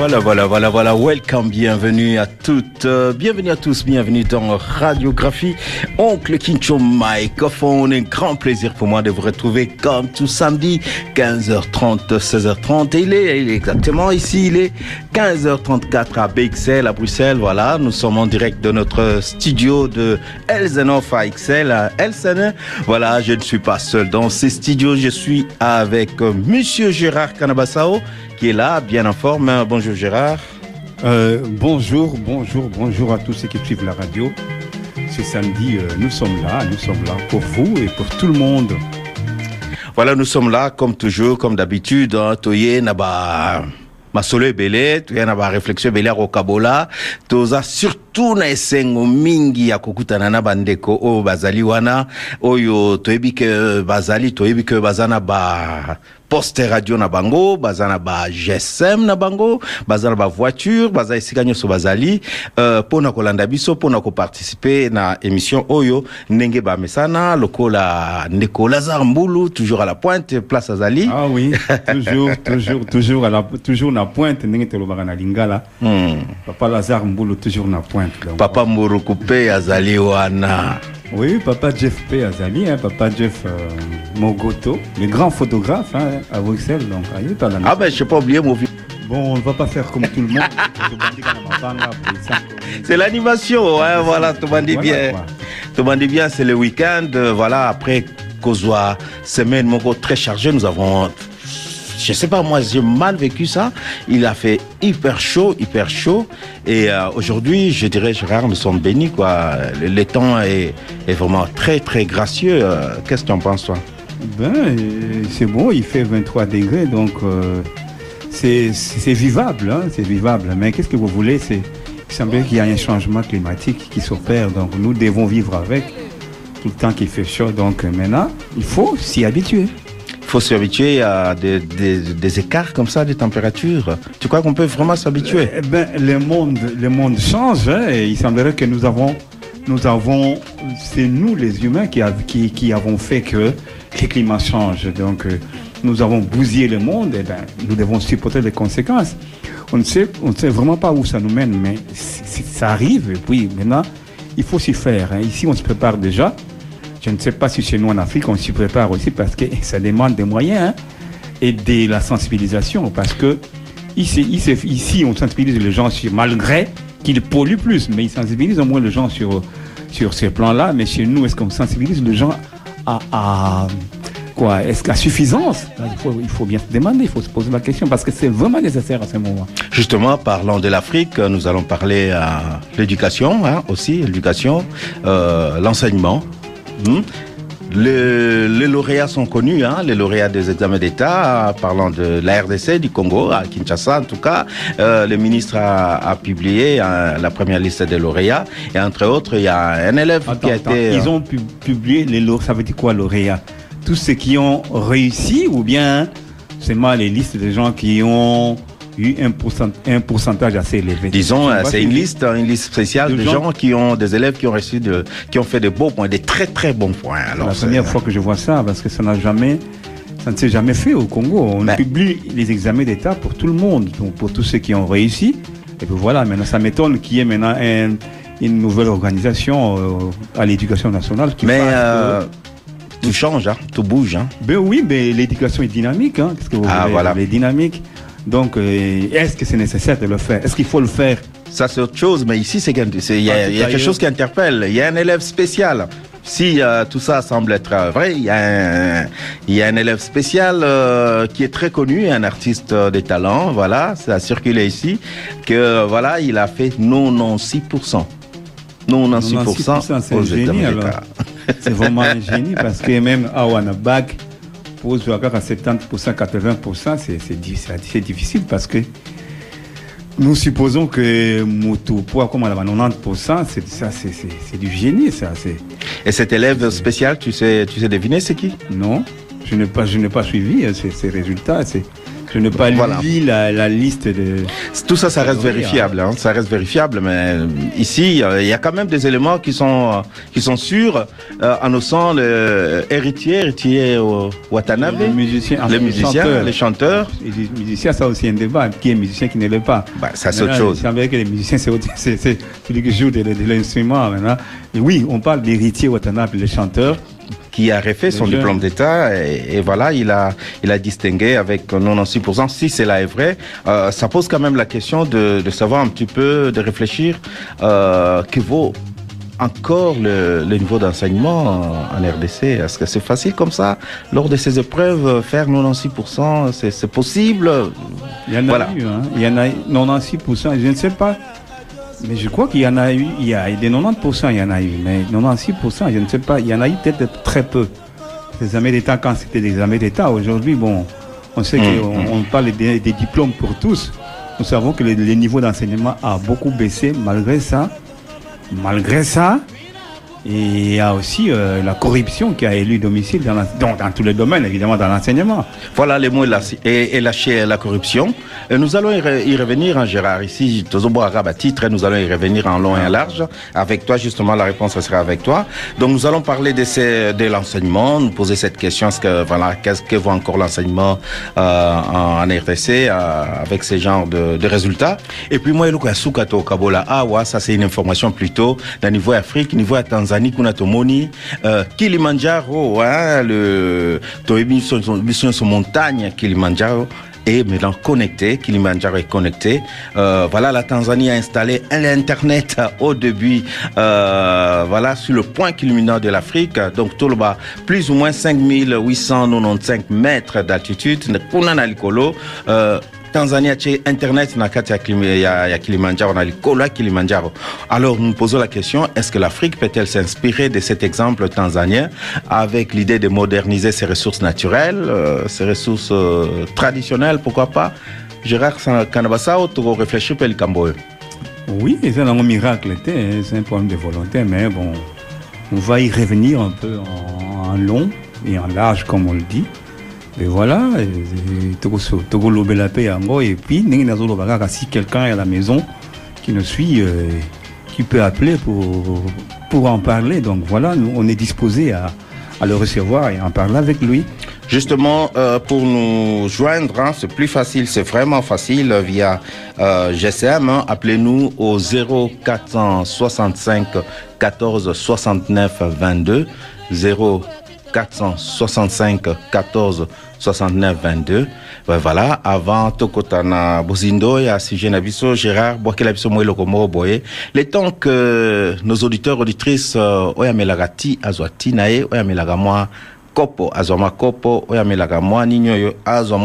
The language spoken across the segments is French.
Voilà, voilà, voilà, voilà. Welcome, bienvenue à toutes, euh, bienvenue à tous, bienvenue dans Radiographie. Oncle Kincho Microphone, un grand plaisir pour moi de vous retrouver comme tout samedi, 15h30, 16h30. Et il est, il est exactement ici, il est 15h34 à BXL, à Bruxelles. Voilà, nous sommes en direct de notre studio de Elzenhof à XL, à Elsen. Voilà, je ne suis pas seul dans ces studios, je suis avec euh, Monsieur Gérard Canabassao qui est là, bien en forme. Bonjour Gérard. Euh, bonjour, bonjour, bonjour à tous ceux qui suivent la radio. Ce samedi, euh, nous sommes là, nous sommes là pour vous et pour tout le monde. Voilà, nous sommes là comme toujours, comme d'habitude. Hein, toye naba masolo ebele toye na réflexion ebele ya kokabola toza surtout na esengo mingi ya kokutana na bandeko oyo bazali wana oyo toyebi ke bazali toyebi ke baza na ba poste radio na bango baza na ba GSM na bango baza na ba voiture baza esika nyonso bazali uh, mpona kolanda biso mpona koparticipe na émission oyo ndenge bamesana lokola ndeko Lazare Mbulu toujours à la pointe place azali Ah oui, toujours, toujours, toujours, à la, toujours na pointe, ndenge tolobaka na lingala. hmm. Papa Lazare Mbulu, toujours na pointe. donc. papa Muruku mpe azali wana Oui, papa Jeff P. Azali, hein, papa Jeff euh, Mogoto, le grand photographe hein, à Bruxelles. Donc, allez, par la ah ben je sais pas oublier mon vieux Bon, on ne va pas faire comme tout le monde. C'est l'animation, hein, voilà, tout le monde dit Voilà, bien. Tout le monde dit bien, c'est le week-end, euh, voilà, après Kozwa, semaine Moko très chargée, nous avons, je sais pas, moi j'ai mal vécu ça. Il a fait hyper chaud, hyper chaud. Et euh, aujourd'hui, je dirais, Gérard, nous sommes bénis, quoi. Le, temps est, vraiment très, très gracieux. Euh, Qu'est-ce que tu en penses, toi? Ben, euh, c'est bon, il fait 23 degrés, donc c'est vivable, hein, c'est vivable. Mais qu'est-ce que vous voulez? C'est il semblait qu'il y a un changement climatique qui s'opère, donc nous devons vivre avec tout le temps qu'il fait chaud. Donc maintenant, il faut s'y habituer. Il faut s'habituer à des, écarts comme ça de température. Tu crois qu'on peut vraiment s'habituer? Eh ben, le monde, le monde change. hein, et il semblerait que nous avons, nous avons, c'est nous les humains qui, av- qui, qui avons fait que les climats changent. Donc, euh, nous avons bousillé le monde. Et ben, nous devons supporter les conséquences. On ne sait, vraiment pas où ça nous mène, mais ça arrive. Et puis maintenant, il faut s'y faire. hein. Ici, on se prépare déjà. Je ne sais pas si chez nous en Afrique, on s'y prépare aussi parce que ça demande des moyens hein, et de la sensibilisation. Parce que ici, on sensibilise les gens sur, malgré qu'ils polluent plus, mais ils sensibilisent au moins les gens sur, sur ces plans-là. Mais chez nous, est-ce qu'on sensibilise les gens à, à quoi Est-ce qu'à suffisance? Il faut, il faut bien se demander, il faut se poser la question parce que c'est vraiment nécessaire à ce moment. Justement, parlant de l'Afrique, nous allons parler à l'éducation hein, aussi, l'éducation, euh, l'enseignement. Hmm? Le- les lauréats sont connus, hein, les lauréats des examens d'État, parlant de la RDC, du Congo, à Kinshasa en tout cas. Euh, le ministre a, a publié euh, la première liste des lauréats. Et entre autres, il y a un élève Attends, qui a attends, été... Ils ont pu- publié les lauréats. Ça veut dire quoi, lauréats? Tous ceux qui ont réussi ou bien seulement les listes des gens qui ont eu un, pourcent- un pourcentage assez élevé Disons, euh, c'est une liste, une liste spéciale de de gens- gens qui ont des élèves qui ont reçu de, qui ont fait de beaux points, des très très bons points. C'est Alors, la première fois que je vois ça parce que ça n'a jamais, ça ne s'est jamais fait au Congo. On Ben. publie les examens d'État pour tout le monde, donc pour tous ceux qui ont réussi. Et puis voilà, maintenant ça m'étonne qu'il y ait maintenant un- une nouvelle organisation euh, à l'éducation nationale qui Mais euh, tout change, hein, tout bouge. Hein. Ben oui, mais l'éducation est dynamique. Hein. Qu'est-ce que vous Ah, voulez voilà. Elle est dynamique. Donc, euh, est-ce que c'est nécessaire de le faire? Est-ce qu'il faut le faire? Ça, c'est autre chose, mais ici, c'est il y a, tout il y a quelque chose qui interpelle. Il y a un élève spécial. Si euh, tout ça semble être vrai, il y a un, il y a un élève spécial euh, qui est très connu, un artiste de talent, voilà, ça a circulé ici, que voilà, il a fait 96%. 96%, 96%, c'est génie. C'est vraiment un génie parce que même à Wanabag, pose encore à 70%, 80%, c'est c'est di- c'est c'est difficile parce que nous supposons que Moto poids comme à 90%, c'est ça, c'est- du génie, ça. C'est Et cet élève spécial, tu sais, tu sais deviner c'est qui? Non, je n'ai pas, je n'ai pas suivi ces, ces résultats. C'est Je n'ai pas Voilà. lu la, la liste de. Tout ça, ça reste vérifiable. Hein, ça reste vérifiable, mais euh, ici, euh, il y a quand même des éléments qui sont euh, qui sont sûrs. Euh, en osant le héritier, héritier au Watanabe, Les musiciens, les musiciens, chanteurs. les chanteurs. Les musiciens, ça aussi un débat. Qui est musicien, qui ne l'est pas? Bah, ça c'est autre chose. Il semblerait que les musiciens, c'est c'est c'est celui qui joue de, de- l'instrument maintenant. Et oui, on parle d'héritier Watanabe, le chanteur. Qui a refait son diplôme d'État et, et voilà, il a, il a distingué avec 96%. Si cela est vrai, euh, ça pose quand même la question de, de savoir un petit peu, de réfléchir euh, que vaut encore le, le niveau d'enseignement en RDC. Est-ce que c'est facile comme ça, lors de ces épreuves, faire 96%, c'est possible? Il y en a Voilà. eu, hein. Il y en a eu 96%, je ne sais pas. Mais je crois qu'il y en a eu, il y a des 90%, il y en a eu. Mais 96%, je ne sais pas, il y en a eu peut-être très peu. Les examens d'État, quand c'était des examens d'État, aujourd'hui, bon, on sait Mm, qu'on on parle des, des diplômes pour tous. Nous savons que le, le niveau d'enseignement a beaucoup baissé malgré ça. Malgré ça, et il y a aussi euh, la corruption qui a élu domicile dans, dans, tous les domaines, évidemment, dans l'enseignement. Voilà les mots et, lâcher la corruption. Et nous allons y, re- y revenir, hein, Gérard. Ici, Tozobo Arabe à titre, nous allons y revenir en long et en large. Avec toi, justement, la réponse sera avec toi. Donc, nous allons parler de, l'enseignement, nous poser cette question, est-ce que, voilà, qu'est-ce que vaut encore l'enseignement euh, en, en euh, avec ces genres de, de résultats? Et puis, moi, Kabola, ah, ouais, ça, c'est une information plutôt d'un niveau Afrique, niveau à Tanzanie, kuna tomoni, euh, Kilimanjaro, hein, le, toyebi biso- nyonso montagne Kilimanjaro est maintenant connecté. Kilimanjaro est connecté. Euh, voilà, la Tanzanie a installé l'Internet au début, euh, voilà, sur le point culminant de l'Afrique. Donc, tout le bas, plus ou moins 5895 mètres d'altitude. Kuna na likolo, euh, Tanzania chez Internet na kati ya ya- ya Kilimanjaro na likolo. Alors nous posons la question est-ce que l'Afrique peut-elle s'inspirer de cet exemple tanzanien avec l'idée de moderniser ses ressources naturelles, euh, ses ressources euh, traditionnelles, pourquoi pas? Gérard Sa- Kanabasao, tu réfléchis peu le Camboy. Oui, c'est un miracle, hein, c'est un problème de volonté, mais bon, on va y revenir un peu en long et en large, comme on le dit. Et voilà, Togo so- Togo lobe la paix yango, et puis si quelqu'un est à la maison qui nous suit, euh, qui peut appeler pour, pour en parler. Donc voilà, nous, on est disposé à, à le recevoir et en parler avec lui. Justement, euh, pour nous joindre, hein, c'est plus facile, c'est vraiment facile euh, via euh, hein. Appelez-nous au 0465 14 69 22. 0465 14 69 22. Ben voilà, avant tokotana bozindo ya sujet Gérard bwakela biso mwelo komo boye. Le temps que nos auditeurs auditrices euh, oyamelaka ti azwa ti oyamelaka kopo azwa mwa kopo oyo amelaka mwa azwa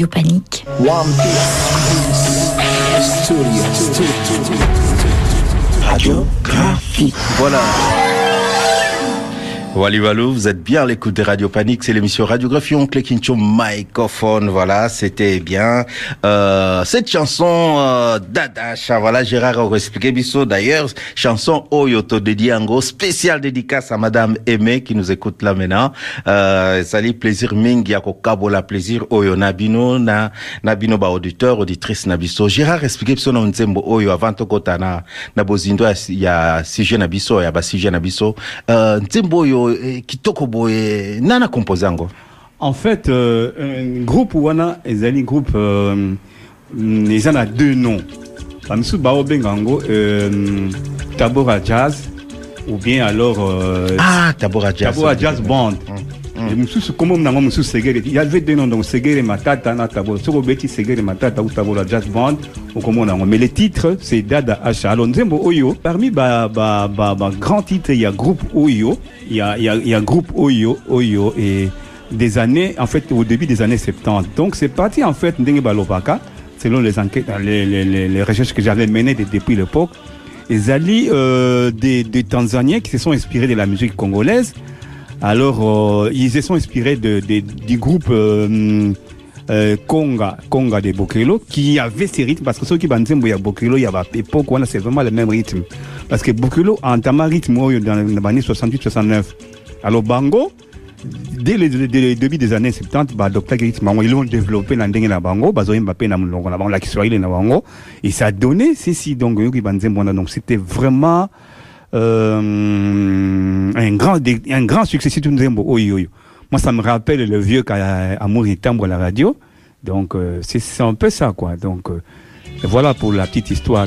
Radio Panique. Radiographie. Voilà. Wally Walou, vous êtes bien à l'écoute de Radio Panique, c'est l'émission Radiographie, on clique sur microphone, voilà, c'était bien. Euh, cette chanson euh, d'Adacha, voilà, Gérard a expliqué Bissot d'ailleurs, chanson Oyoto dédiée en gros, spéciale dédicace à Madame Aimée qui nous écoute là maintenant. Euh, sali plaisir mingi ya kokabola plaisir oyo nabino na nabino ba auditeur auditrice na biso. Gérard expliqué Bissot na nzembo oyo avant tokota na na bozindo ya, sujet na biso ya ba sujet na biso. Euh, nzembo oyo eh, kitoko boye nana compose yango? En fait, euh, un groupe wana ezali groupe euh, mm, eza na deux noms. Bamisu baobenga yango euh, Tabora Jazz ou bien alors euh, ah tabora jazz Tabora Jazz Band. Et mosusu kombo nango mosusu segere il y avait deux noms donc segere matata na tabora soki obeti segere matata ou tabora jazz band okomona yango mais le titre c'est dada asha alors nzembo oyo. Parmi ba, ba, ba, ba grand titre il y a groupe oyo. Il y a, il y a, il y a groupe oyo oyo et des années en fait au début des années 70 donc c'est parti en fait ndenge balobaka selon les enquêtes les, les, les, les recherches que j'avais menées de- depuis l'époque. Ezali euh, des, des Tanzaniens qui se sont inspirés de la musique congolaise. Alors, euh, ils se sont inspirés de, de- du groupe euh, euh, Conga, Conga de Bokelo, qui avait ces rythmes, parce que ceux qui banzembo ya Bokelo, il y avait époque, c'est vraiment le même rythme. Parce que Bokelo a entamé rythme oyo dans les années 68-69. Alors, Bango, dès le, le début des années 70 badokta rythme bango ils l'ont développé ndenge na bango na bango la bango et ça a donné ceci donc c'était vraiment euh, un grand un grand succès surtout nzembo moi ça me rappelle le vieux ka amour et timbre à la radio. Donc euh, c'est c'est un peu ça quoi. Donc euh, voilà pour la petite histoire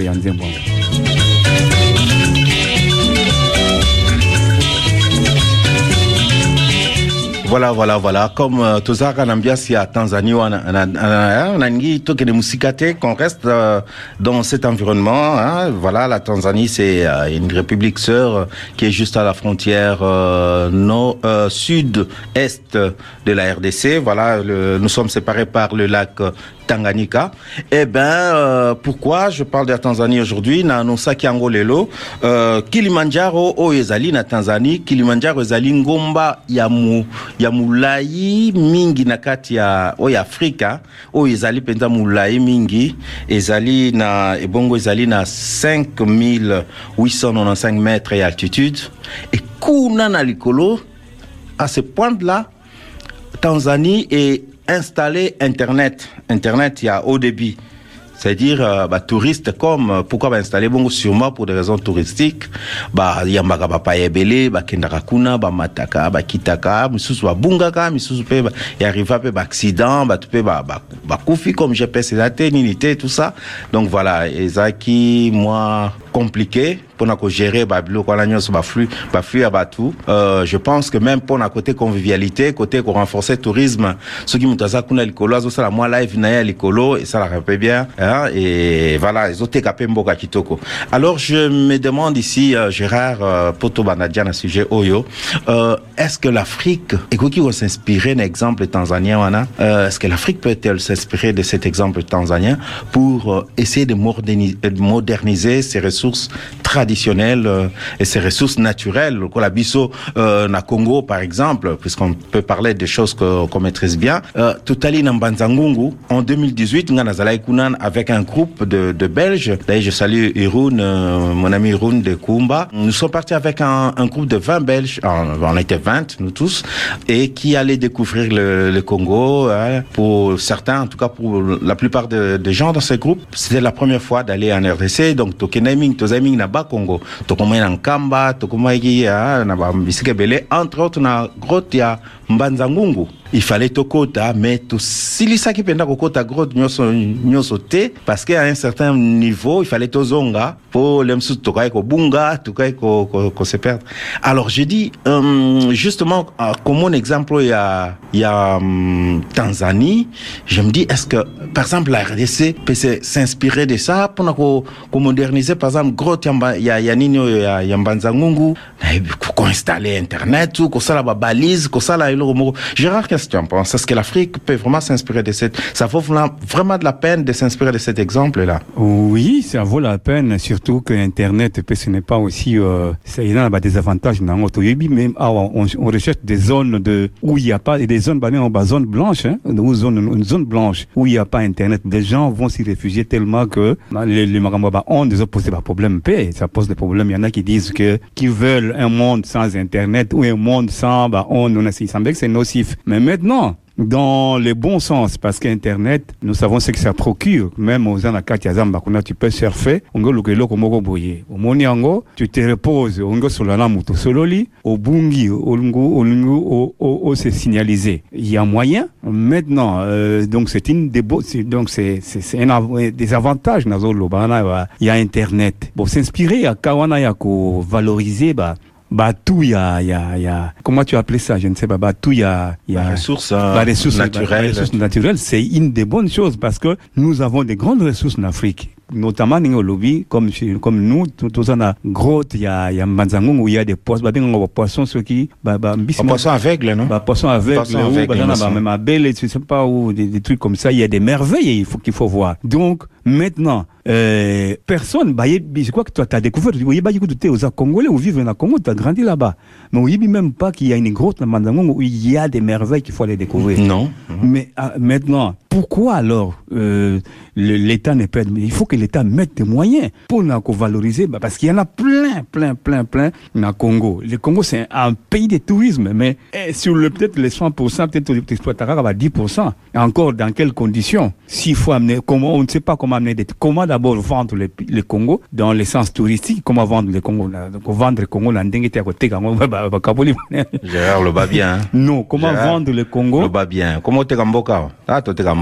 Voilà, voilà, voilà. Comme euh, tozalaka na ambiance ya Tanzanie wana na- na- na ningi tokende musika te, qu'on reste euh, dans cet environnement. hein. Voilà, la Tanzanie c'est euh, une république sœur qui est juste à la frontière euh, nord, euh, sud-est de la RDC. Voilà, le- nous sommes séparés par le lac Tanganyika. Eh ben, euh, pourquoi je parle de la Tanzanie aujourd'hui? Na nosaki yango lelo euh, Kilimanjaro oyo ezali na Tanzanie. Kilimanjaro ezali ngomba ya mu ya mulai mingi na kati ya oyo Afrika oyo ezali penza mulai mingi ezali na ebongo ezali na 5895 mètres ya altitude et kuna na likolo à ce point là Tanzanie est installé Internet. Internet, il y a haut débit. C'est-à-dire, euh, bah, touristes comme, euh, pourquoi bah, installer bon, sûrement pour des raisons touristiques, bah, yambaka ba paebele, bah, kendaka kuna, bah, mataka, bah, kitaka, misusu ba bungaka, misusu pe, bah, y arriva pe, bah, accident, bah, tu peux, bah, bah, bah, koufi comme GPS, et nilité, tout ça. Donc voilà, et moi, compliqué, pour na gérer bah biloko wana ba ba je pense que même pour na côté convivialité côté ko renforcer tourisme soki moto aza kuna likolo azosala mwa live na ye ya likolo esalaka mpe bien hein, et voilà ezoteka mpe mboka kitoko. Alors je me demande ici euh, Gérard euh, po tobanda dia na sujet oyo euh, est-ce que l'Afrique ekoki s'inspirer na exemple tanzanien euh, est-ce que l'Afrique peut-elle s'inspirer de cet exemple tanzanien pour euh, essayer de moderniser, de moderniser ses ressources traditionnelles euh, et ses ressources naturelles lokola biso euh, na Congo par exemple puisqu'on peut parler des choses qu'on maîtrise bien. Euh, totali na Mbanzangungu en 2018 nga nazalaki kuna avec un groupe de, Belges. D'ailleurs je salue Irun euh, mon ami Irun de Kumba nous sommes partis avec un, groupe de 20 Belges. On était 20 nous tous et qui allaient découvrir le, Congo hein, pour certains en tout cas pour la plupart de- des gens dans ce groupe. C'était la première fois d'aller en RDC donc tokenaming tozaming na bas Congo tokomai na Nkamba tokomaki ah, na bambisika ebele entre autres na grotte ya Mbanzangungu il fallait tokota mais tosilisaki mpenza kokota grotte nyonso nyonso te parce que à un certain niveau fallait tozonga po le mosusu tokaki kobunga tokaki ko- ko- kose perdre. Alors je dis euh, justement euh, comme mon exemple il y a, il y a hum, Tanzanie je me dis est-ce que par exemple la RDC peut s'inspirer de ça pour ko, ko par exemple grotte ya, ya, ya nini oyo ya, ya Mbanzangungu na ko installer internet kosala ba balise kosala moko. Gérard, qu'est-ce que tu en penses Est-ce que l'Afrique peut vraiment s'inspirer de cette... Ça vaut vraiment de la peine de s'inspirer de cet exemple-là Oui, ça vaut la peine, surtout que Internet, ce n'est pas aussi... Euh, ça, y a des avantages dans même ah, on, on, recherche des zones de, où il n'y a pas... Et des zones, bah, bah, hein, une zone, blanche, où il n'y a pas Internet. Des gens vont s'y réfugier tellement que bah, les, les bah, on des posé des problèmes paix. Ça pose des problèmes. Il y en a qui disent que, qui veulent un monde sans Internet ou un monde sans, bah, on, on a, il que c'est nocif. Mais maintenant, dans le bon sens parce qu'internet nous savons ce que ça procure. Même aux na kati ya zamba kuna tu peux surfer ongo luka eloko moko boye omoni yango tu te reposes ongo solo na moto sololi obungi olungu olungu o se signaliser il y a moyen. Maintenant euh, donc c'est une des donc c'est c'est un des avantages. Nazo lobana il y a internet. Bon s'inspirer à kawana ya ko valoriser bah bah tout il y a y a il y a comment tu appelles ça? Je ne sais pas. Bah tout il y a y a ressources, bah, ressources naturelles. ressources naturelles c'est une des bonnes choses parce que nous avons des grandes ressources en Afrique notamment au lobby comme comme nous tous on a grotte il y a il y a Manzangung où il y a des poissons bah bah bah aveugles non? bah bah, bah, même à Belle je sais pas où des, des trucs comme ça il y a des merveilles il faut qu'il faut voir. Donc maintenant euh, personne bah je crois que toi tu as découvert tu bah écoute tu es aux Congolais ou vivent en Congo tu as grandi là-bas. Mais dit même pas qu'il y a une grotte à Manzangung où il y a des merveilles qu'il faut aller découvrir. Non. Mais ah, maintenant pourquoi alors euh, l'État n'est pas il faut que l'État mette des moyens pour nous valoriser bah, parce qu'il y en a plein plein plein plein dans Congo. Le Congo c'est un pays de tourisme mais eh, sur le peut-être les 100% peut-être l'exploitation va 10% et encore dans quelles conditions? S'il faut amener comment on ne sait pas comment amener des comment d'abord vendre le, le, Congo dans le sens touristique comment vendre le Congo donc vendre le Congo là à côté Gérard le bas bien hein. non comment Gérard, vendre le Congo? le bas bien. Comment te gamboka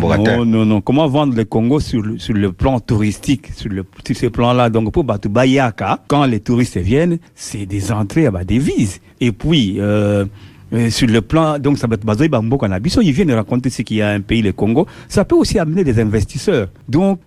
non non non comment vendre le Congo sur le, sur le plan touristique, sur, le, sur ce plan-là? Donc pour Batu Bayaka, quand les touristes viennent, c'est des entrées à des vises. Et puis, euh, euh, sur le plan, donc ça va être basé ils viennent raconter ce qu'il y a un pays, le Congo. Ça peut aussi amener des investisseurs. Donc,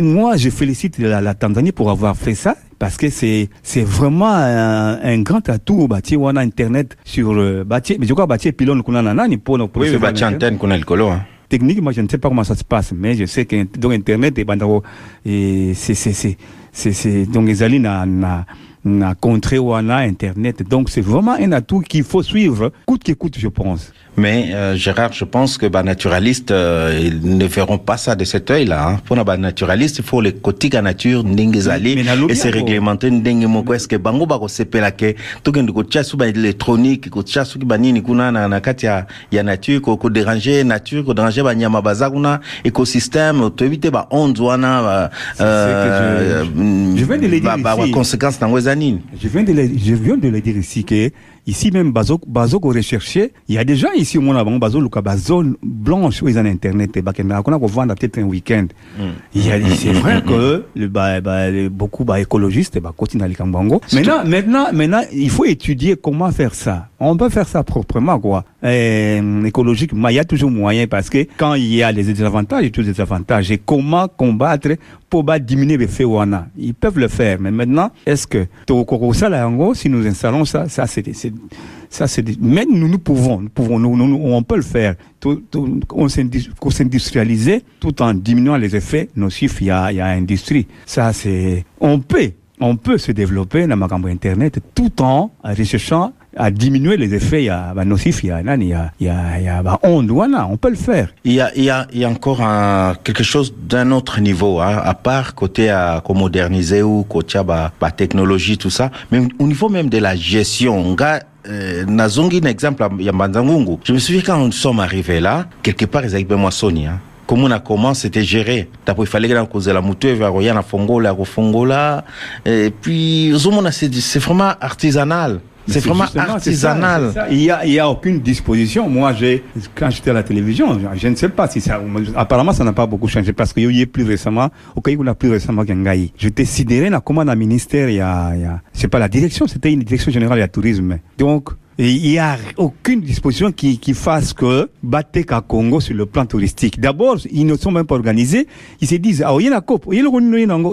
moi, je félicite la, la, Tanzanie pour avoir fait ça. Parce que c'est c'est vraiment un, un grand atout bâti on a internet sur le bâti mais je crois bâti pylône qu'on a nani pour pour oui, bâti antenne qu'on a le colo hein technique, moi je ne sais pas comment ça se passe, mais je sais que donc Internet et c'est c'est c'est c'est donc alliés na na na contré ou na Internet, donc c'est vraiment un atout qu'il faut suivre coûte que coûte, je pense. Mais euh, Gérard, je pense que bah, naturalistes euh, ils ne verront pas ça de cet œil-là. Hein. Pour les bah, naturalistes, il faut les côtés à nature ndengezali et c'est réglementé ndenge moko est-ce que bango ba ko sepela ke to kende ko tia suba électronique ko tia suki banini kuna na, na kati ya, ya nature ko ko déranger nature ko déranger ba nyama baza kuna écosystème to éviter ba onde wana ba euh, je, je viens de le dire ici. conséquences dans zanini. Je viens de le, je viens de le dire ici que Ici même, Bazo, Bazo recherché, il y a des gens ici, mon avant, Bazo, Luka, zone blanche, où ils ont Internet, et Bakena, qu'on a vendre peut-être un week-end. Il y a, c'est vrai que, le, bah, bah, beaucoup, bah, écologistes, bah, continuent à Kambango. Maintenant, maintenant, maintenant, il faut étudier comment faire ça. On peut faire ça proprement, quoi. Et, écologiquement, il y a toujours moyen parce que quand il y a des désavantages, il y a toujours des avantages. Et comment combattre pour bah, diminuer faits Ils peuvent le faire. Mais maintenant, est-ce que, si nous installons ça, ça, c'est, ça, c'est mais nous, nous pouvons, nous pouvons, nous, nous, on peut le faire. Tout, tout, on s'industrialiser tout en diminuant les effets nocifs. Il y a, il y a industrie. Ça, c'est, on peut, on peut se développer dans ma internet tout en recherchant à diminuer les effets il y a bah, nocifs, il y a il y a il y a, il y a bah, onde, voilà, on peut le faire. Il y a y a y a encore quelque chose d'un autre niveau, hein, à part côté à moderniser ou côté bah, bah, technologie tout ça, mais au niveau même de la gestion, gars euh, nazongi un exemple ya. Je me souviens quand nous sommes arrivés là, quelque part ils avaient moi Sony, hein comment on a commencé, c'était géré. D'abord, il fallait que cause la moto, il y a la fongola, la fongola. Et puis, c'est vraiment artisanal. C'est vraiment artisanal. Ça, ça. Il y a, il y a aucune disposition. Moi, j'ai, quand j'étais à la télévision, je ne sais pas si ça, apparemment, ça n'a pas beaucoup changé parce qu'il y a plus récemment, au cas où a plus récemment qu'Angaï. J'étais sidéré, là, comment un ministère, il y a, il y a, c'est pas la direction, c'était une direction générale, il a tourisme. Donc, il n'y a aucune disposition qui, qui fasse que Bateka Congo sur le plan touristique. D'abord, ils ne sont même pas organisés. Ils se disent, ah, il y a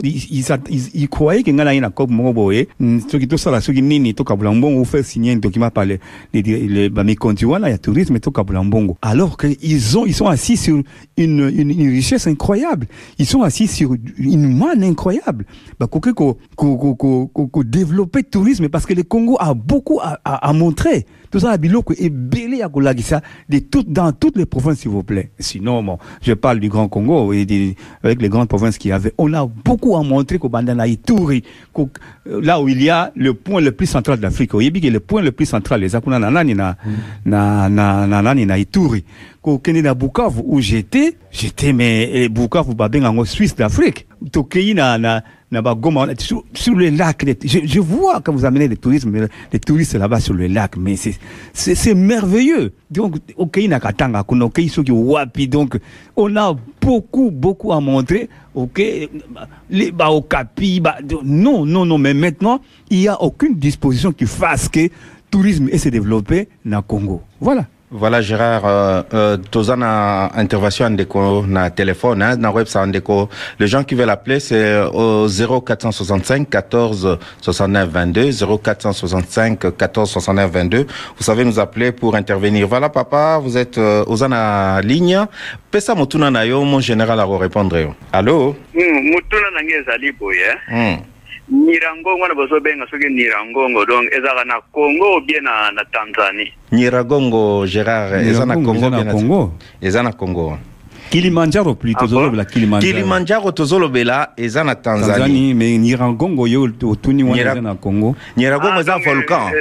ils, ils, croyaient qu'il y a une COP, moi, boye. Ce qui tout ça, ce qui nini, tout kabulambongo, ou faire signer un document par les, les, les, les, il y a tourisme, tout kabulambongo. Alors qu'ils ont, ils sont assis sur une, une, une richesse incroyable. Ils sont assis sur une manne incroyable. Bah, qu'on, qu'on, qu'on, qu'on développer le tourisme parce que le Congo a beaucoup à, à, à montrer. Tout ça, biloko est belé à Golagissa de tout, dans toutes les provinces, s'il vous plaît. Sinon, bon, je parle du Grand Congo et des, avec les grandes provinces qu'il y avait. On a beaucoup à montrer qu'au Bandana Ituri, qu'au- là où il y a le point le plus central d'Afrique. Au Yébi, le point le plus central, les Akuna Nanani na, na, na, na, nani na Ituri. Na Bukavu, où j'étais, j'étais, mais, eh, Bukavu, babeng en Suisse d'Afrique. Tokei na, na, lac. les- Je, vois quand vous amenez des touristes, les touristes là-bas sur le lac, mais c'est, merveilleux. Donc. Donc, on a beaucoup, beaucoup à montrer. Ok, les, bah, bah, non, non, non, mais maintenant, il n'y a aucune disposition qui fasse que tourisme et se développer dans le Congo. Voilà. Voilà Gérard, euh, euh, na intervention ndeko na téléphone, hein, na website ndeko. Les gens qui veulent appeler, c'est au 0465 14 69 22, 0465 14 69 22. Vous savez nous appeler pour intervenir. Voilà papa, vous êtes euh, aux na ligne. Pesa motuna na yo, mon général a répondre. Allô? Mm, mutuna nange ezali boye Hmm. Nirangongo na bazobenga soki nirangongo donc ezalaka na congo ou bien na, na tanzanie Nyiragongo Gérard, eza na Congo. Eza na Congo. Kilimanjaro plutôt, Ah bon? la Kilimanjaro. Tozolobela eza na Tanzanie. Mais Nirangongo, yo, otuni wana eza na Congo. Nyiragongo eza volcan.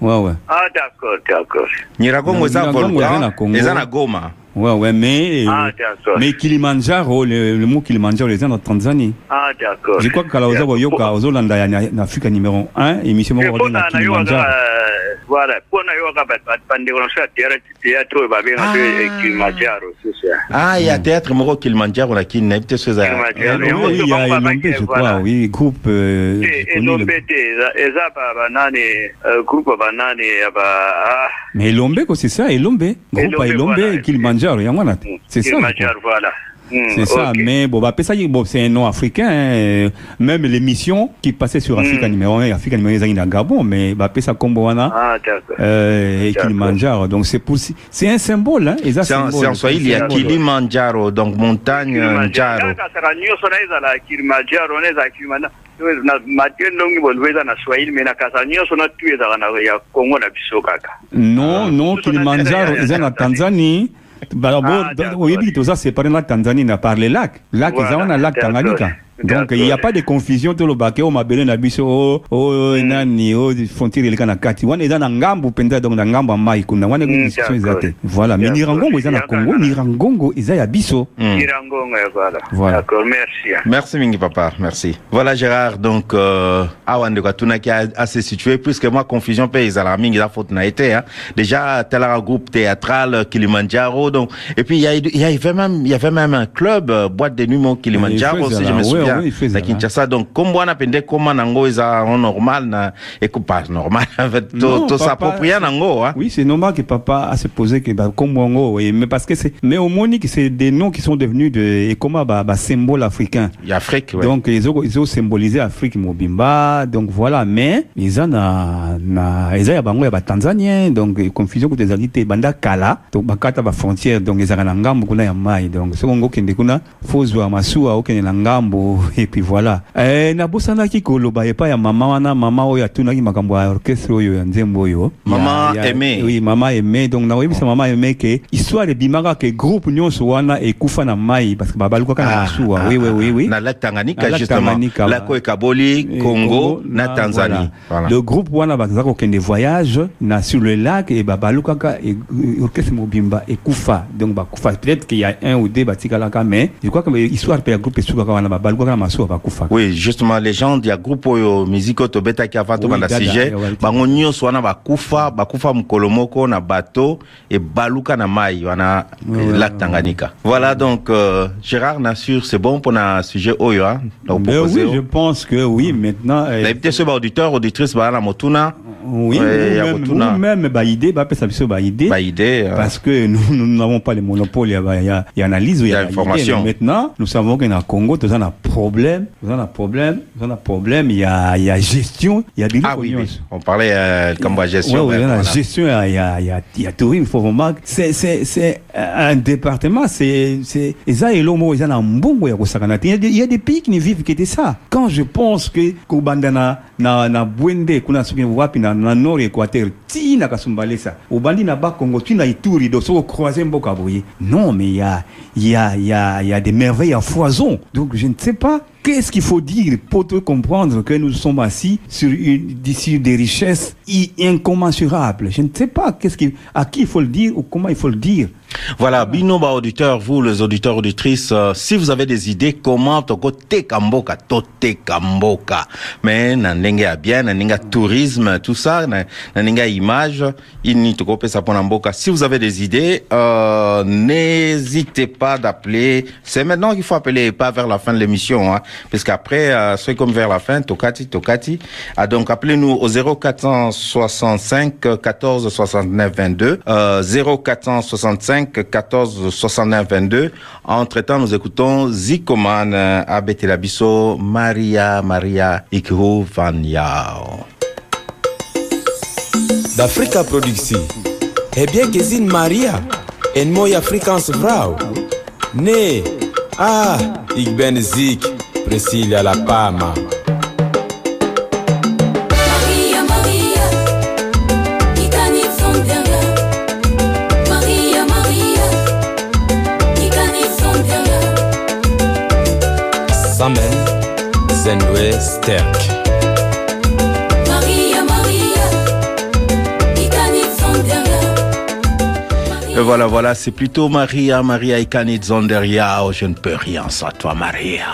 Ouais, ouais. ah d'accord d'accord Nyiragongo eza Nyiragongo volcan. Eza na Goma. Ouais, ouais, mais, Ah, d'accord. mais Kilimanjaro, le, le mot Kilimanjaro, les en Tanzanie. ah d'accord Je crois que Kala Oza Boyoka, Ozolanda, na na Afrique numéro 1, émission Eh, Moko mpona na nayokaka Kilimanjaro. voilà na théâtre babenga Ah. mpe kilimajaro sisa Ah, il y a théâtre moko Kilimanjaro na Kilimanjaro. Oui, yango oui, il y a Elombe, je crois, oui, groupe. Euh, te je connais le- elombe te eza- eza ba- banani euh, groupe ah, Mais Elombe, c'est ça, Elombe. Groupe Elombe, voilà. Kilimanjaro. C'est ça. voilà C'est ça, mais bon, bah, après ça, bon, c'est un nom africain. hein, Même l'émission qui passait sur Africa Mm. numéro 1, Africa numéro 1, il y a Gabon, mais bah, après ça, Combo Wana, Ah, euh, et. Kilimanjaro. Donc c'est pour, c'est un symbole, hein. et ça, C'est en, symbole, c'est en Swahili, il y a. Kilimanjaro, donc montagne. Njaro. Non, non, Kilimanjaro, sont en Tanzanie. D'abord, Ah, d'accord. au début, tout ça, c'est par la Tanzanie, on a parlé lac. Lac, Voilà, un lac. Tanganyika. Donc, il n'y a pas de confusion, tout le baquet, oh, ma belle, na biso, oh, oh, nani, oh, frontière, il y a na kati. Wana, ont un ngambo, penda, donc, na ngambo, mai, kuna, wana, Mm, discussion, d'accord. ont Voilà, mais. Nirangongo, ont na Congo, Nirangongo, ont à biso. Irangongo ya voilà Voilà. d'accord merci Merci Mingi Papa, merci. Voilà Gérard, donc euh, awa ndeko atunaki a- assez situé puisque moi confusion pe ezala mingi za faute na été hein. Déjà tel un groupe théâtral euh, Kilimanjaro donc et puis il y, a- il y avait même il y avait même un club euh, boîte de nuit mon Kilimanjaro si je me souviens. Il fait ça na là. Kinshasa donc comme bwana pende koma nango eza en normal na et pas normal en to, to papa, s'approprie nango hein. Oui, c'est normal que papa a se posé que bah, comme Wango, oui, mais parce que c'est, mais au Monique, c'est des noms qui sont devenus de, et comment, bah, bah, symboles africains. Il y a Afrique ouais. Donc, ils ont, ils ont symbolisé Afrique Mobimba, donc voilà, mais, ils ont na, na, ils ont ya bango ya ba Tanzanien, donc, confusion que des alités, banda kala, donc, bakata ba frontière, donc, ils ont ngambo kuna ya mai, donc, ce qu'on kende kuna, fozwa masua, okende na ngambo, et puis voilà. Eh, na bosana ki koloba, epa ya mama wana, mama oyo atunaki makambo ya orchestre oyo ya nzembo oyo. Mama Ya- ya- Aimé. Oui, mama aimé, donc, na oyebisa mama aimé ke, histoire ebimaka ke groupe nyonso wana ekufa na mai, parce que babalukaka na masuwa, oui, oui, oui, oui. Na lac Tanganyika Na lac justement. Ekaboli, Congo, na Tanzanie. voilà. Voilà. Le groupe wana baza kokende voyage na sur le lac et babalukaka et orchestre mobimba ekufa donc bakufa peut-être qu'il y a un ou deux batikalaka mais je crois que histoire pe ya groupe esukaka wana bakufa oui justement les gens ya groupe oyo musique oyo tobetaki avant Oui, tobanda sujet wali- bango nyonso wana bakufa bakufa mokolo moko na bato ebaluka na mai wana eh, ouais, lac Tanganyika voilà donc euh, Gérard Nassur c'est bon pour na sujet oyo hein Mais opposé oui, je pense que oui, maintenant. euh, nayebi te so baauditeur auditrice baa na motuna oui, ya ou même, ou même bah, idée, bah, ça bah, idée. baide Parce que nous n'avons pas le monopole, il y a, bah, il y a, il y a analyse, il y Il y a, a idée. information. Maintenant, nous savons que dans le Congo, avons un problème, avons un problème, avons un problème, il y a, il y a gestion, il y a des ah oui, oui on parlait euh, comme la gestion Ouais, ouais, ouais, la voilà. gestion, il y a, il y a, il y a, tourisme, il faut vraiment, c'est, c'est, c'est un département, c'est, c'est, et ça, et l'homme, ils ont un bon goût, il y a des, il y a des pays qui ne vivent que de ça. Quand je pense que, Kubanda na, na, Bwende, kuna suki wapi na, na nord équateur, ti na kasumbalesa, ubandi na bas Congo, tu na ituri, donc, so croiser mboka. Non, mais il y a, il y a, il y a, il y a des merveilles à foison. Donc, je ne sais pas participar. Qu'est-ce qu'il faut dire pour te comprendre que nous sommes assis sur une, d'ici des richesses incommensurables Je ne sais pas qu'est-ce qui, à qui il faut le dire ou comment il faut le dire. Voilà, bino ba auditeurs, vous les auditeurs auditrices, euh, si vous avez des idées comment toko teka mboka, to teka mboka, mais na ndenge ya bien, na ndenge ya tourisme, tout ça, na, na ndenge ya image, ini toko pesa pona mboka. Si vous avez des idées, euh, n'hésitez pas d'appeler. C'est maintenant qu'il faut appeler, pas vers la fin de l'émission, hein, parce qu'après, euh, c'est comme vers la fin, tokati, tokati. Ah, donc appelez-nous au 0465 14 69 22, euh, 0465 14 69 22. Entre-temps, nous écoutons Zikoman, euh, Abete Labiso, Maria, Maria, Ikiru Van Yao. d'Afrika productie. Eh bien, gezien Maria, een mooie Afrikaanse vrouw. Nee, ah, ik ben ziek, Priscilla La Pama. Maria, Maria, die kan voilà, voilà, c'est plutôt Maria, Maria Ikanit Zonderia. Oh, je ne peux rien sans toi, Maria.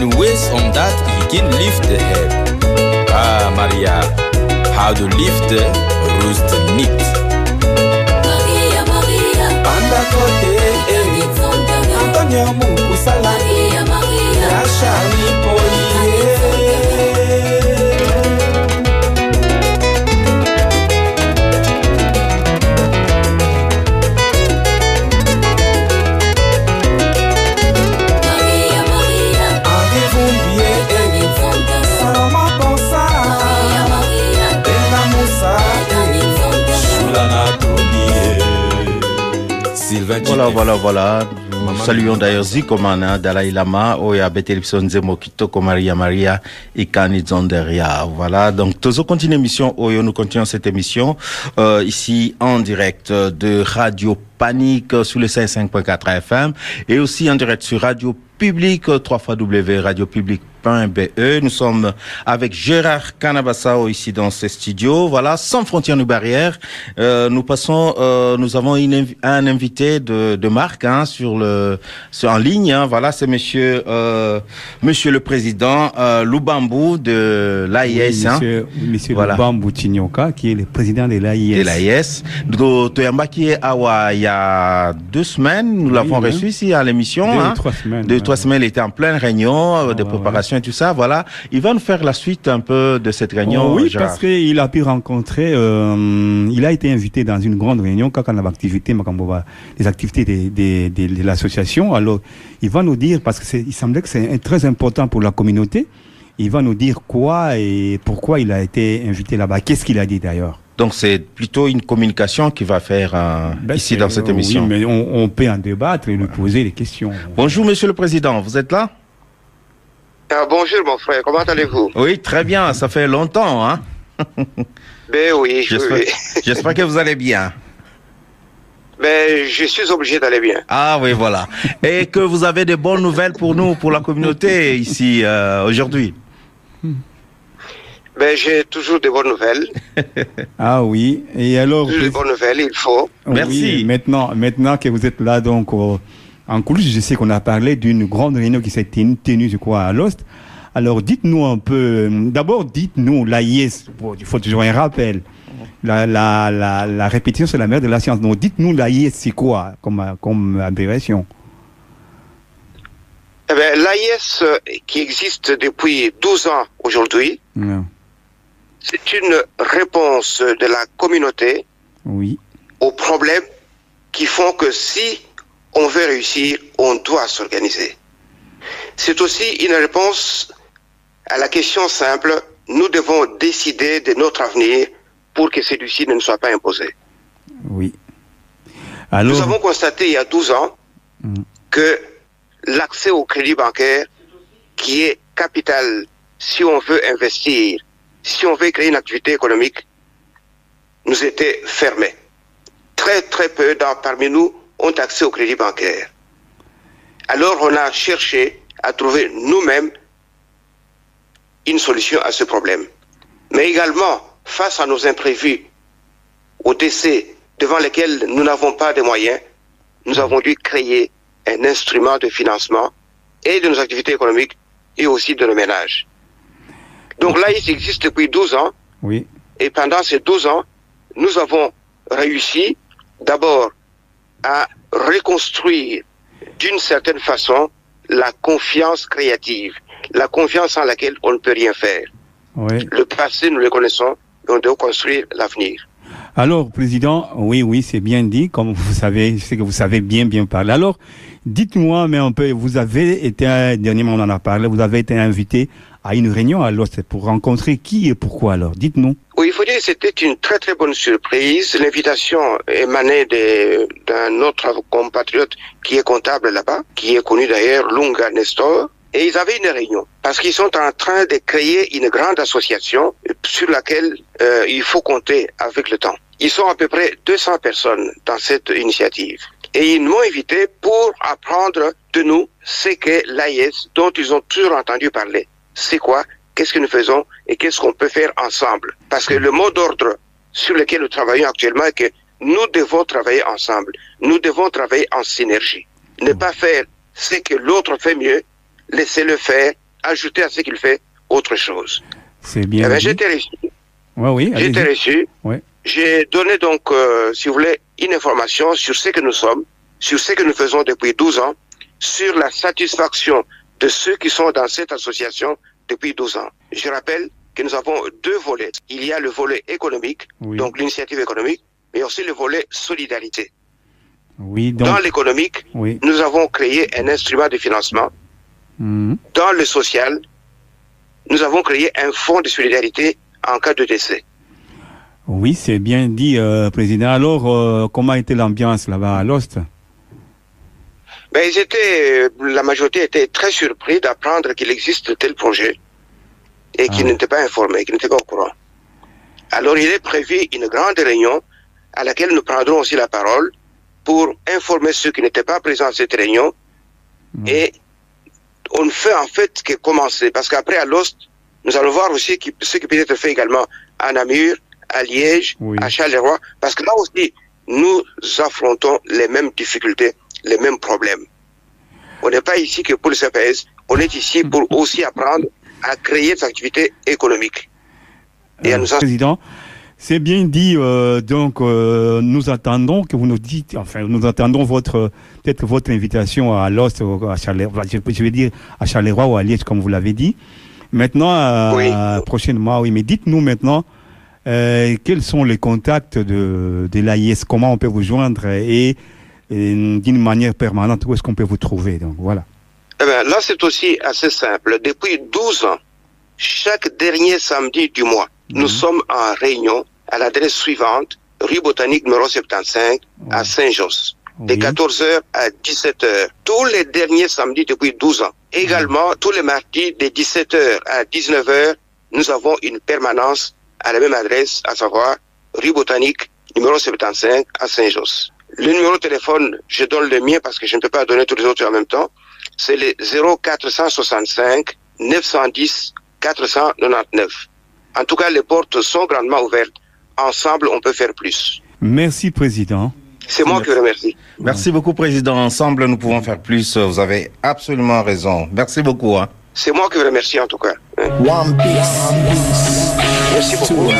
and ways on that you can lift the head. Ah, Maria, how to lift the roast meat. Maria, Maria, Panda Cote, eh. Antonio voilà, voilà. Nous saluons d'ailleurs Zikoman, hein, Dalai Lama, Oya Betelipson Zemo Kitoko Maria Maria, Ikani Zonderia. Voilà, donc, toujours continue l'émission, Oyo, nous continuons cette émission, euh, ici en direct de Radio Panique sur le 55.4 FM et aussi en direct sur Radio Public, euh, 3 fois W, Radio Public. Nous sommes avec Gérard Canabassao ici dans ce studio. Voilà, sans frontières ni barrières. Euh, nous passons, euh, nous avons une un invité de, de marque hein, sur le, sur, en ligne. hein. Voilà, c'est Monsieur, euh, Monsieur le Président Lubambu de l'AIS. hein. Monsieur, monsieur Voilà. Lubambu Tinyoka, qui est le président de l'AIS. de a deux semaines, nous l'avons oui. reçu ici à l'émission. Deux, hein. trois semaines. Deux, ouais. trois semaines, il était en pleine réunion euh, de ouais, préparation et tout ça. Voilà. Il va nous faire la suite un peu de cette réunion. Oh, oui, Gérard. parce qu'il a pu rencontrer, euh, il a été invité dans une grande réunion quand on avait activité, les activités de, de, de, de l'association. Alors, il va nous dire, parce que c'est, il semblait que c'est très important pour la communauté, il va nous dire quoi et pourquoi il a été invité là-bas. Qu'est-ce qu'il a dit d'ailleurs? Donc c'est plutôt une communication qu'il va faire euh, Ben, ici dans cette oui, émission. mais on, on peut en débattre et lui poser des questions. Bonjour Monsieur le Président, vous êtes là? Ah, bonjour mon frère, comment allez-vous? Oui, très bien. Ça fait longtemps, hein? Ben oui, oui, J'espère, oui. j'espère que vous allez bien. Ben je suis obligé d'aller bien. Ah oui, voilà. Et que vous avez de bonnes nouvelles pour nous, pour la communauté ici euh, aujourd'hui? Ben j'ai toujours de bonnes nouvelles. Ah oui, et alors... Toujours de bonnes nouvelles, il faut. Merci. Oui, maintenant, maintenant que vous êtes là, donc, euh, en coulisses, je sais qu'on a parlé d'une grande réunion qui s'est tenue, je crois, à Lost. Alors, dites-nous un peu, d'abord, dites-nous, l'AIS, bon, il faut toujours un rappel. La, la, la, la répétition, c'est la mère de la science. Donc, dites-nous, l'AIS, c'est quoi comme, comme abréviation? Eh ben, l'AIS euh, qui existe depuis 12 ans aujourd'hui. C'est une réponse de la communauté Oui, aux problèmes qui font que si on veut réussir, on doit s'organiser. C'est aussi une réponse à la question simple, nous devons décider de notre avenir pour que celui-ci ne nous soit pas imposé. oui. Alors, Nous avons constaté il y a 12 ans Mm. que l'accès au crédit bancaire, qui est capital si on veut investir, si on veut créer une activité économique, nous était fermé. Très très peu parmi nous ont accès au crédit bancaire. Alors on a cherché à trouver nous-mêmes une solution à ce problème. Mais également, face à nos imprévus, aux décès devant lesquels nous n'avons pas de moyens, nous avons dû créer un instrument de financement et de nos activités économiques et aussi de nos ménages. Donc là, existe depuis 12 ans oui, et pendant ces 12 ans, nous avons réussi d'abord à reconstruire d'une certaine façon la confiance créative, la confiance en laquelle on ne peut rien faire. oui. Le passé, nous le connaissons, mais on doit construire l'avenir. Alors, Président, oui, oui, c'est bien dit, comme vous savez, je sais que vous savez bien, bien parler. Alors, dites-moi, mais un peu, vous avez été, dernièrement on en a parlé, vous avez été invité à une réunion à l'Ouest pour rencontrer qui et pourquoi alors Dites-nous. Oui, il faut dire que c'était une très très bonne surprise. L'invitation émanait d'un autre compatriote qui est comptable là-bas, qui est connu d'ailleurs, Lunga Nestor. Et ils avaient une réunion parce qu'ils sont en train de créer une grande association sur laquelle euh, il faut compter avec le temps. Ils sont à peu près 200 personnes dans cette initiative. Et ils m'ont invité pour apprendre de nous ce que l'AIS, dont ils ont toujours entendu parler, c'est quoi, qu'est-ce que nous faisons? Et qu'est-ce qu'on peut faire ensemble? Parce que le mot d'ordre sur lequel nous travaillons actuellement est que nous devons travailler ensemble. Nous devons travailler en synergie. Ne pas faire ce que l'autre fait mieux, laissez-le faire, ajouter à ce qu'il fait autre chose. C'est Eh bien. dit. j'ai été reçu. Ouais, oui, allez-y. reçu. Ouais. J'ai donné donc, euh, si vous voulez, une information sur ce que nous sommes, sur ce que nous faisons depuis 12 ans, sur la satisfaction de ceux qui sont dans cette association depuis 12 ans. Je rappelle que nous avons deux volets. Il y a le volet économique, Oui. donc l'initiative économique, mais aussi le volet solidarité. Oui, donc. Dans l'économique, Oui. nous avons créé un instrument de financement. Mhm. Dans le social, nous avons créé un fonds de solidarité en cas de décès. Oui, c'est bien dit, euh, Président. Alors, euh, comment était l'ambiance là-bas à l'Ouest? Ben, ils étaient, la majorité était très surpris d'apprendre qu'il existe de tels projets et qu'ils Ah. n'étaient pas informés, qu'ils n'étaient pas au courant. Alors, il est prévu une grande réunion à laquelle nous prendrons aussi la parole pour informer ceux qui n'étaient pas présents à cette réunion. Et on ne fait en fait que commencer. Parce qu'après, à l'Ost, nous allons voir aussi qui- ce qui peut être fait également à Namur, à Liège, Oui. à Charleroi. Parce que là aussi, nous affrontons les mêmes difficultés, les mêmes problèmes. On n'est pas ici que pour le CPS, on est ici pour aussi apprendre à créer des activités économiques. Et à Euh, nous en- Président, c'est bien dit. euh, donc, euh, nous attendons que vous nous dites, enfin, nous attendons votre peut-être votre invitation à Lost, à Charleroi, je, vais dire à Charleroi ou à Liège, comme vous l'avez dit. Maintenant, euh, Oui. prochainement, oui, mais dites-nous maintenant quels sont les contacts de, de l'AIS, comment on peut vous joindre et d'une manière permanente, où est-ce qu'on peut vous trouver. Donc, voilà. Eh ben, là, c'est aussi assez simple. Depuis 12 ans, chaque dernier samedi du mois, nous sommes en réunion à l'adresse suivante, rue Botanique numéro 75 à Saint-Josse, de Oui. 14h à 17h. Tous les derniers samedis depuis 12 ans. Également, tous les mardis de 17h à 19h, nous avons une permanence à la même adresse, à savoir rue Botanique numéro 75 à Saint-Josse. Le numéro de téléphone, je donne le mien parce que je ne peux pas donner tous les autres en même temps c'est le 0465 910 499. En tout cas, les portes sont grandement ouvertes. Ensemble, on peut faire plus. Merci, Président. C'est moi qui vous remercie. Merci beaucoup, Président. Ensemble, nous pouvons faire plus. Vous avez absolument raison. Merci beaucoup. hein. C'est moi qui vous remercie en tout cas. One Piece. Merci beaucoup.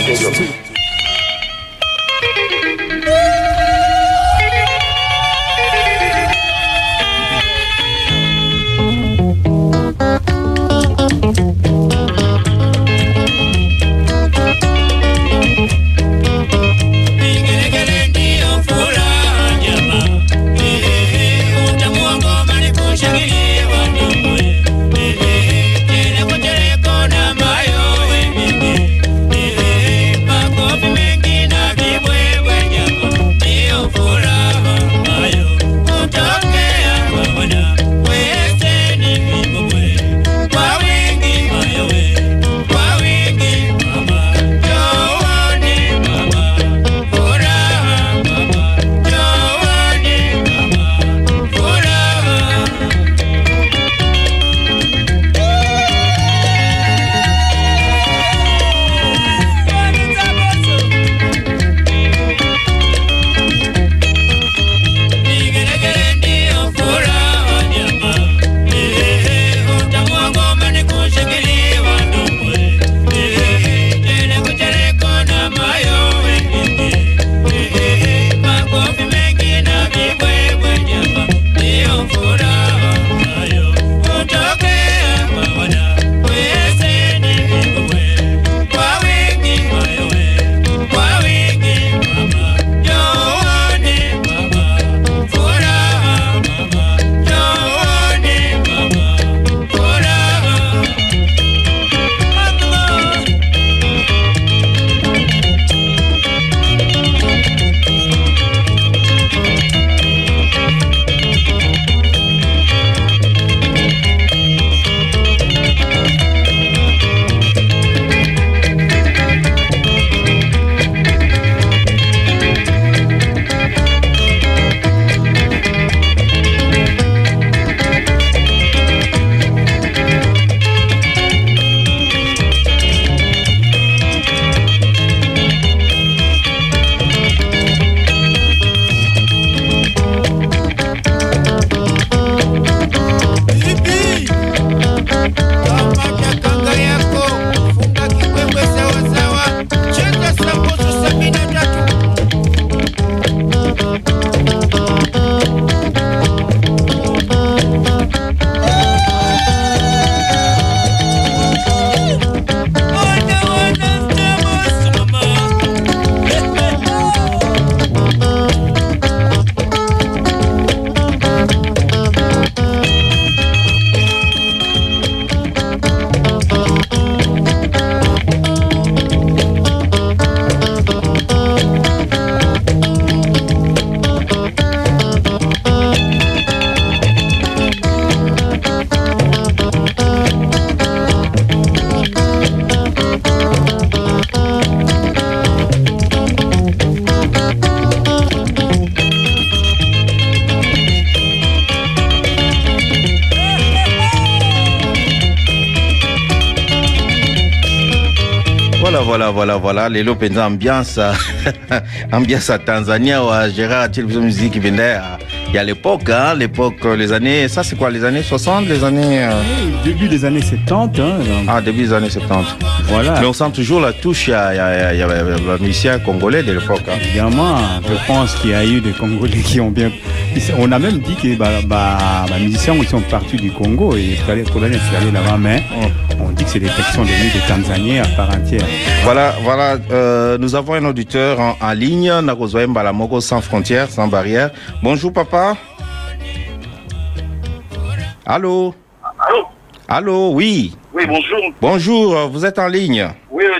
Voilà. Lelo penza ambiance, ambiance à Tanzania, ou à Gérard Télévision Musique qui venait à, il y a l'époque, hein, l'époque, euh, les années, ça c'est quoi, les années 60, les années, euh, Début des années 70, hein, donc, ah, début des années 70. voilà. Mais on sent toujours la touche, il y a un musicien congolais de l'époque, hein. Évidemment, je pense qu'il y a eu des Congolais qui ont bien. On a même dit que bah, bah, bah, les musiciens sont partis du Congo et les Congolais sont allés là-bas, mais on c'est des devenus des Tanzaniens à part entière. Voilà, voilà, euh, nous avons un auditeur en, en ligne, Nakozwaye Mbalamoko, sans frontières, sans barrières. Bonjour papa. Allô? Allô? Allô, oui. Oui, bonjour. Bonjour, vous êtes en ligne.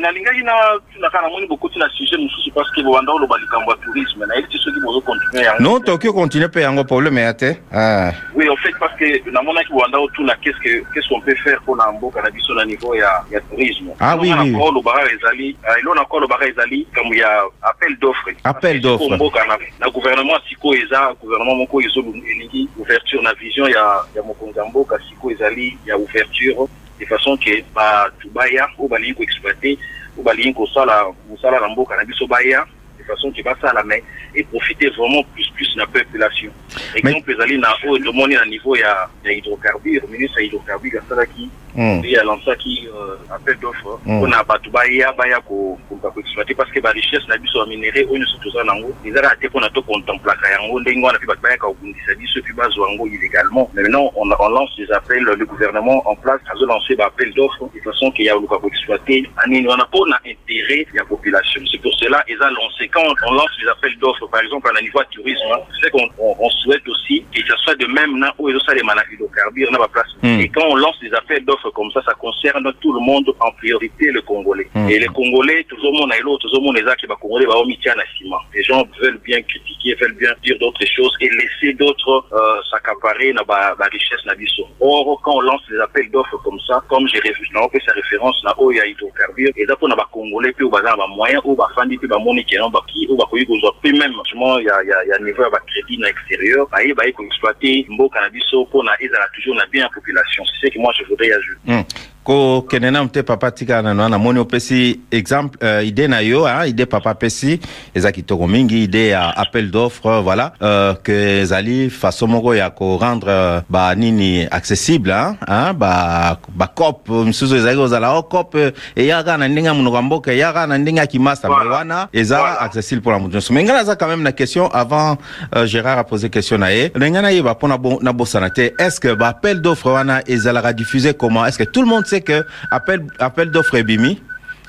Nalingaki na tunaka namoni bokuti na sujet mosusu bobanda likambo ya tourisme nayebi te soki bozocontinue yango Non, toki continue pe yango problème ya te. Ah. oui en fait parce que namonaki bobanda otuna qu'est-ce que qu'est-ce qu'on peut faire mpona mboka na biso na niveau ya ya tourisme Ah, oui, oui. nakɔ olobaka ezali ah, olobaka ezali ya appel d'offre Appel Parce que d'offre. sikoyo mboka na, na gouvernement sikoyo eza gouvernement moko ezolu elingi ouverture na vision ya ya mokonzi ya mboka sikoyo ezali ya ouverture de façon ke bato baya oyo balingi koexploite oyo balingi kosala mosala na mboka na biso baya de façon ke basala mais eprofite vraiment plus plus na population. Exemple ezali na oyo tomoni na niveau ya ya hydrocarbure ministre ya hydrocarbure asalaki Mm. ye alansaki euh, appel d'offre mpona bato baya baya ko- koluka koexploite parce que barichesse na biso ya minere oyo nyonso toza nango eza kaka te mpona tocontemplaka yango ndenge wana mpe bato bayaka kobundisa biso puis bazwa yango illégalement. Mais maintenant on, on lance des appels le gouvernement en place azolancer baappel d'offre de façon ke ya koluka koexploite anini wana mpona intérêt ya population. C'est pour cela eza lancé quand on lance les appels d'offres. Par exemple à niveau tourisme hein, c'est qu'on on, on souhaite aussi que ça soit de même na oyo ezosalema na hydrocarbure na baplace Mm. et quand on lance des appels d'offres comme ça ça concerne tout le monde en priorité le congolais. Mm. et les congolais tozomona elo tozomona eza ke bacongolais baomitia na nsima les gens veulent bien critiquer veulent bien dire d'autres choses et laisser d'autres euh, s'accaparer na ba, ba richesse na biso or quand on lance des appels d'offres comme ça comme j'ai réfléchi na opesa référence na oyo ya hydrocarbure eza mpona bacongolais mpe oyo baza na bamoyen oyo bafandi mpe bamoni keno baki oyo bakoki kozwa mpe même justement ya, ya, ya niveau ya bacrédit na extérieur baye baye koexploite mboka na biso mpona ezala toujours na bien ya population c'est ce que moi je voudrais ajouter Mm. Kokende na te papa tika nano namoni opesi exemple euh, ide na yo hein, ide papa apesi eza kitoko mingi ide ya appel d'offre voilà euh, ke ezali façon moko ya korendre euh, banini accessible hein, hein, ba bacope misusu ezali kozala o cope eyaka na ndenge ya monoko ya mboka eyaka na ndenge ya kimasa Voilà. me wana eza Voilà. accessible mpona moto nyonso me ngai naza quand même na question avant euh, gérard apose question na ye ndenge nayeba mpo nabo- nabosana te est ce que baappel d'offre wana ezalaka diffusé comment? Est ce que tout le monde sait que appel, appel d'offre ebimi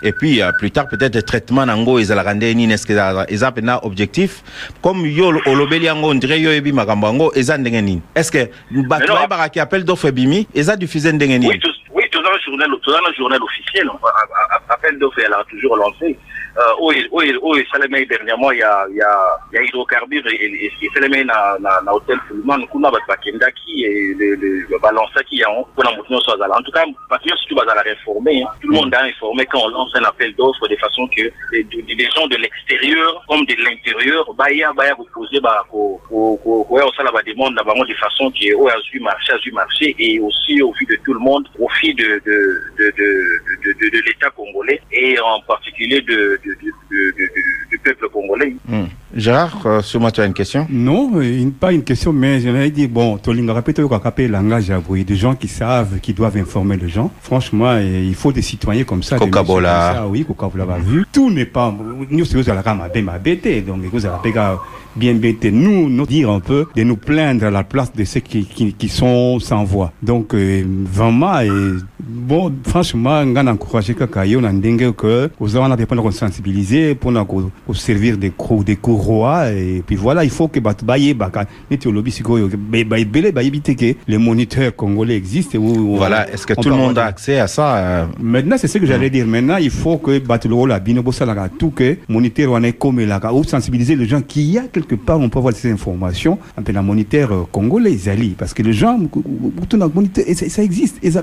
et puis euh, plus tard peut-être traitement nango ezalaka ndenge nini est ce que eza- eza mpena objectif? Comme yo olobeli yango on dirait yo oyebi makambo yango eza ndenge nini est ce que bato non, bayebaka ki appel d'offre ebimi eza diffusé ndenge Oui, tous, oui, tous dans le journal, tous dans le journal officiel, appel d'offres, elle a toujours lancé. Euh, oui, oui, oui, Salemé, dernièrement, il y a, il y a, il y a hydrocarbures et, et, et Salemé, na, na, na hôtel Fulman, kuna bat bakendaki balansaki, ya, on, kuna moutinho soit zala. En tout cas, patient, si tu vas la réformer, hein. tout le monde a informé quand on lance un appel d'offres de façon que des, gens de l'extérieur comme de l'intérieur, baya, baya, vous posez, bah, ko, ko, ko, ko, on la demande, là, de façon qui est, oh, a eu marché, a eu marché, et aussi au vu de tout le monde, au profit de, de, de, de, de, de, de l'État congolais, et en particulier de, de, de- de- du peuple congolais. Hmm. Gérard euh, sur moi tu as une question? Non, une- pas une question, mais j'allais dire, bon, Tolinga répète au le langage bruit, des gens qui savent, qui doivent informer les gens. Franchement, euh, il faut des citoyens comme ça. Coca-Cola. ça, Oui, Coca-Cola va vu. Tout n'est pas, nous, c'est à la rame, ma bête, donc, vous allez bien bête. Nous, nous dire un peu, de nous plaindre à la place de ceux qui, qui, qui sont sans voix. Donc, euh, vraiment, euh, bon, franchement, on a encouragé Kakayo, on a ndenge que, aux gens, on a sensibiliser pour nous pour servir des cours, des cours rois, et puis voilà, il faut que, bah, baye, bah, neti olobi sikoyo, bah, bah, belé, bah, éviter que les moniteurs congolais existent. où- voilà on- est ce que tout le monde a accès à ça euh, Maintenant, c'est ce que j'allais dire. Maintenant, il faut que Batuloro la bino bosalaka tout que moniteur on est comme là ou sensibiliser les gens qu'il y a quelque part on peut avoir ces informations un peu la moniteur euh, congolais Zali. Parce que les gens tout moniteur et ça, existe. Et ça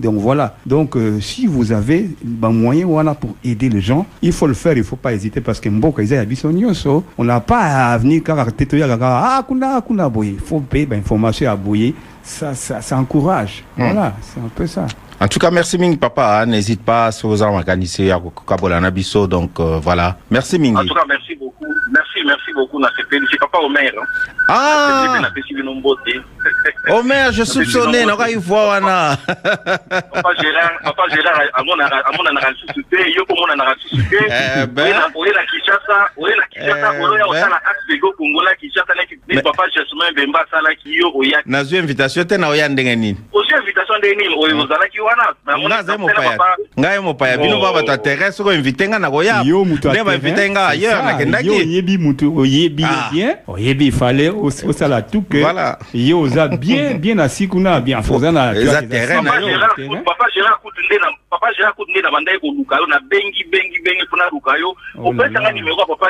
donc voilà. Donc euh, si vous avez un moyen voilà pour aider les gens, il faut le faire, il faut pas hésiter parce que mboka ils habitent nyonso, on n'a pas à venir car ah kuna kuna boye, faut payer ben, information à boye ça, ça, ça encourage. Hmm. Voilà, c'est un peu ça. En tout cas, merci Ming, papa. hein. N'hésite pas à se vous organiser à Kabola Nabiso. Donc, euh, voilà. Merci Mingi. En tout cas, merci beaucoup. Merci, merci beaucoup. C'est papa Omer. Hein. Ah. Omer, je soupçonnais. N'aura eu voir, wana. Papa Gérard, papa Gérard, te, yo komona na rasusu te. Eh ben. Oye na oye na Kinshasa, oye na Kinshasa, Eh oye ben. osala axe de go Kongola Kinshasa na ki Mais- papa Jasmin Bemba sala ki yo oya. Nazwi invitation te na oya ndenge nini. Osi invitation de nini oye ozala ki wana. Na mona Nga zai mopaya. Ngai mopaya. Bino ba bato atere soko invite nga na koya. Yo mutu Nde ba invite nga ailleurs na yo kendaki. oyebi mutu oyebi ye Ah. bien oyebi os- osala tout Voilà. yo oza bien bien assis kuna bien oza na Eza terrain na yo. Papa Gérard kutu nde na na bandai koluka yo na bengi bengi bengi mpona luka yo. Oh là Opesa là. nga numéro ya papa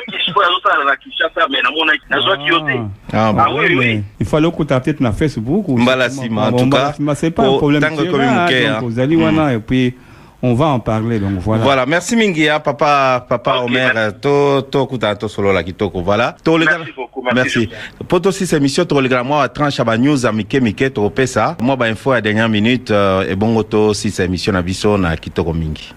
azosala na Kinshasa mais namona nazwaki yo te. Ah. Ah oui, oui. mais il fallait okuta peut-être na facebook ou Mbala comment- sima, en bon, tout mbala cas, sima, c'est pas un problème muke, donc hein. ozali wana et puis on va en parler donc voilà Voilà, merci Mingi, hein, papa, papa Omer, merci. to, to, kuta, to, solo la kitoko, voilà. Merci beaucoup, merci, merci. Poto si c'est émission, to, les gars, moi, tranche à ba news, à Mike, Mike, to, pesa. Moi, ba info à dernière minute, euh, et bon, to, si c'est émission, na biso, na kitoko Mingi.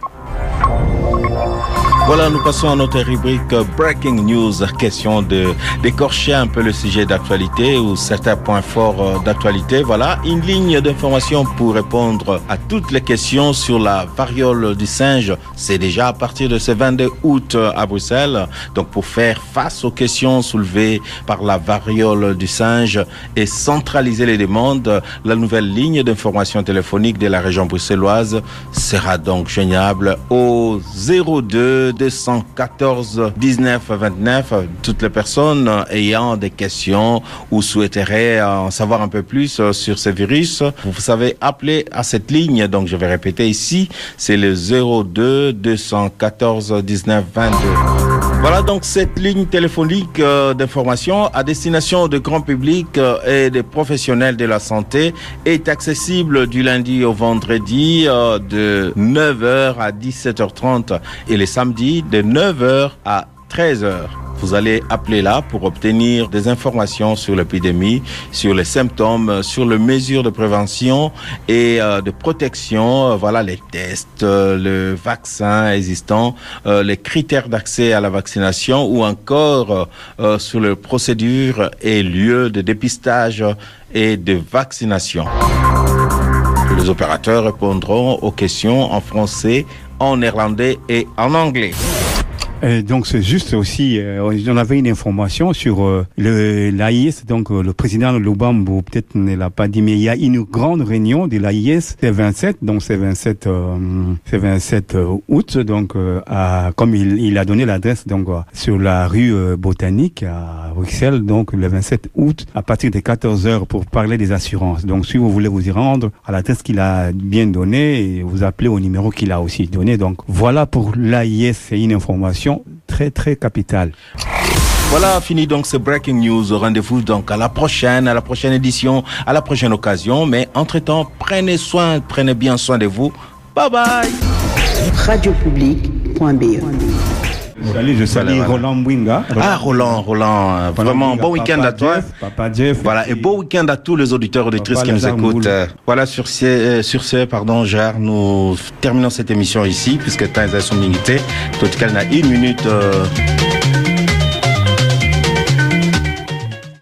Voilà, nous passons à notre rubrique euh, Breaking News, question de d'écorcher un peu le sujet d'actualité ou certains points forts euh, d'actualité. Voilà, une ligne d'information pour répondre à toutes les questions sur la variole du singe. C'est déjà à partir de ce 22 août euh, à Bruxelles. Donc, pour faire face aux questions soulevées par la variole du singe et centraliser les demandes, la nouvelle ligne d'information téléphonique de la région bruxelloise sera donc joignable au 02 214 19 29. Toutes les personnes ayant des questions ou souhaiteraient en savoir un peu plus euh, sur ce virus, vous savez appeler à cette ligne. Donc je vais répéter ici, c'est le 02 214 19 22. Voilà donc cette ligne téléphonique euh, d'information à destination de grand public euh, et des professionnels de la santé est accessible du lundi au vendredi euh, de 9h à 17h30 et les samedis de 9h à 13h. Vous allez appeler là pour obtenir des informations sur l'épidémie, sur les symptômes, sur les mesures de prévention et euh, de protection. Euh, Voilà les tests, euh, le vaccin existant, les critères d'accès à la vaccination ou encore sur les procédures et lieux de dépistage et de vaccination. Les opérateurs répondront aux questions en français, en néerlandais et en anglais. Euh, donc c'est juste aussi, euh, on avait une information sur euh, le l'AIS, donc euh, le président Lubambo peut-être ne l'a pas dit, mais il y a une grande réunion de l'AIS, c'est 27, donc c'est 27, euh, c'est 27 euh, août, donc euh, à, comme il, il a donné l'adresse donc euh, sur la rue Botanique à Bruxelles, donc le 27 août à partir de 14 heures pour parler des assurances. Donc si vous voulez vous y rendre à l'adresse qu'il a bien donnée, et vous appelez au numéro qu'il a aussi donné. Donc voilà pour l'AIS, c'est une information très très capitale. Voilà, fini donc ce Breaking News. Rendez-vous donc à la prochaine, à la prochaine édition, à la prochaine occasion. Mais entre-temps, prenez soin, prenez bien soin de vous. Bye bye. radiopublic.be. Salut, je salue Voilà. Roland Mwinga. Ah, Roland, Roland, euh, vraiment, Mwinga, bon week-end à toi. Jeff, Papa Jeff. Voilà, et beau week-end à tous les auditeurs et auditrices qui nous écoutent. Voilà, sur ce, euh, sur ce, pardon, Gérard, nous terminons cette émission ici, puisque temps est à son minute. Tout cas, il y a une minute, euh,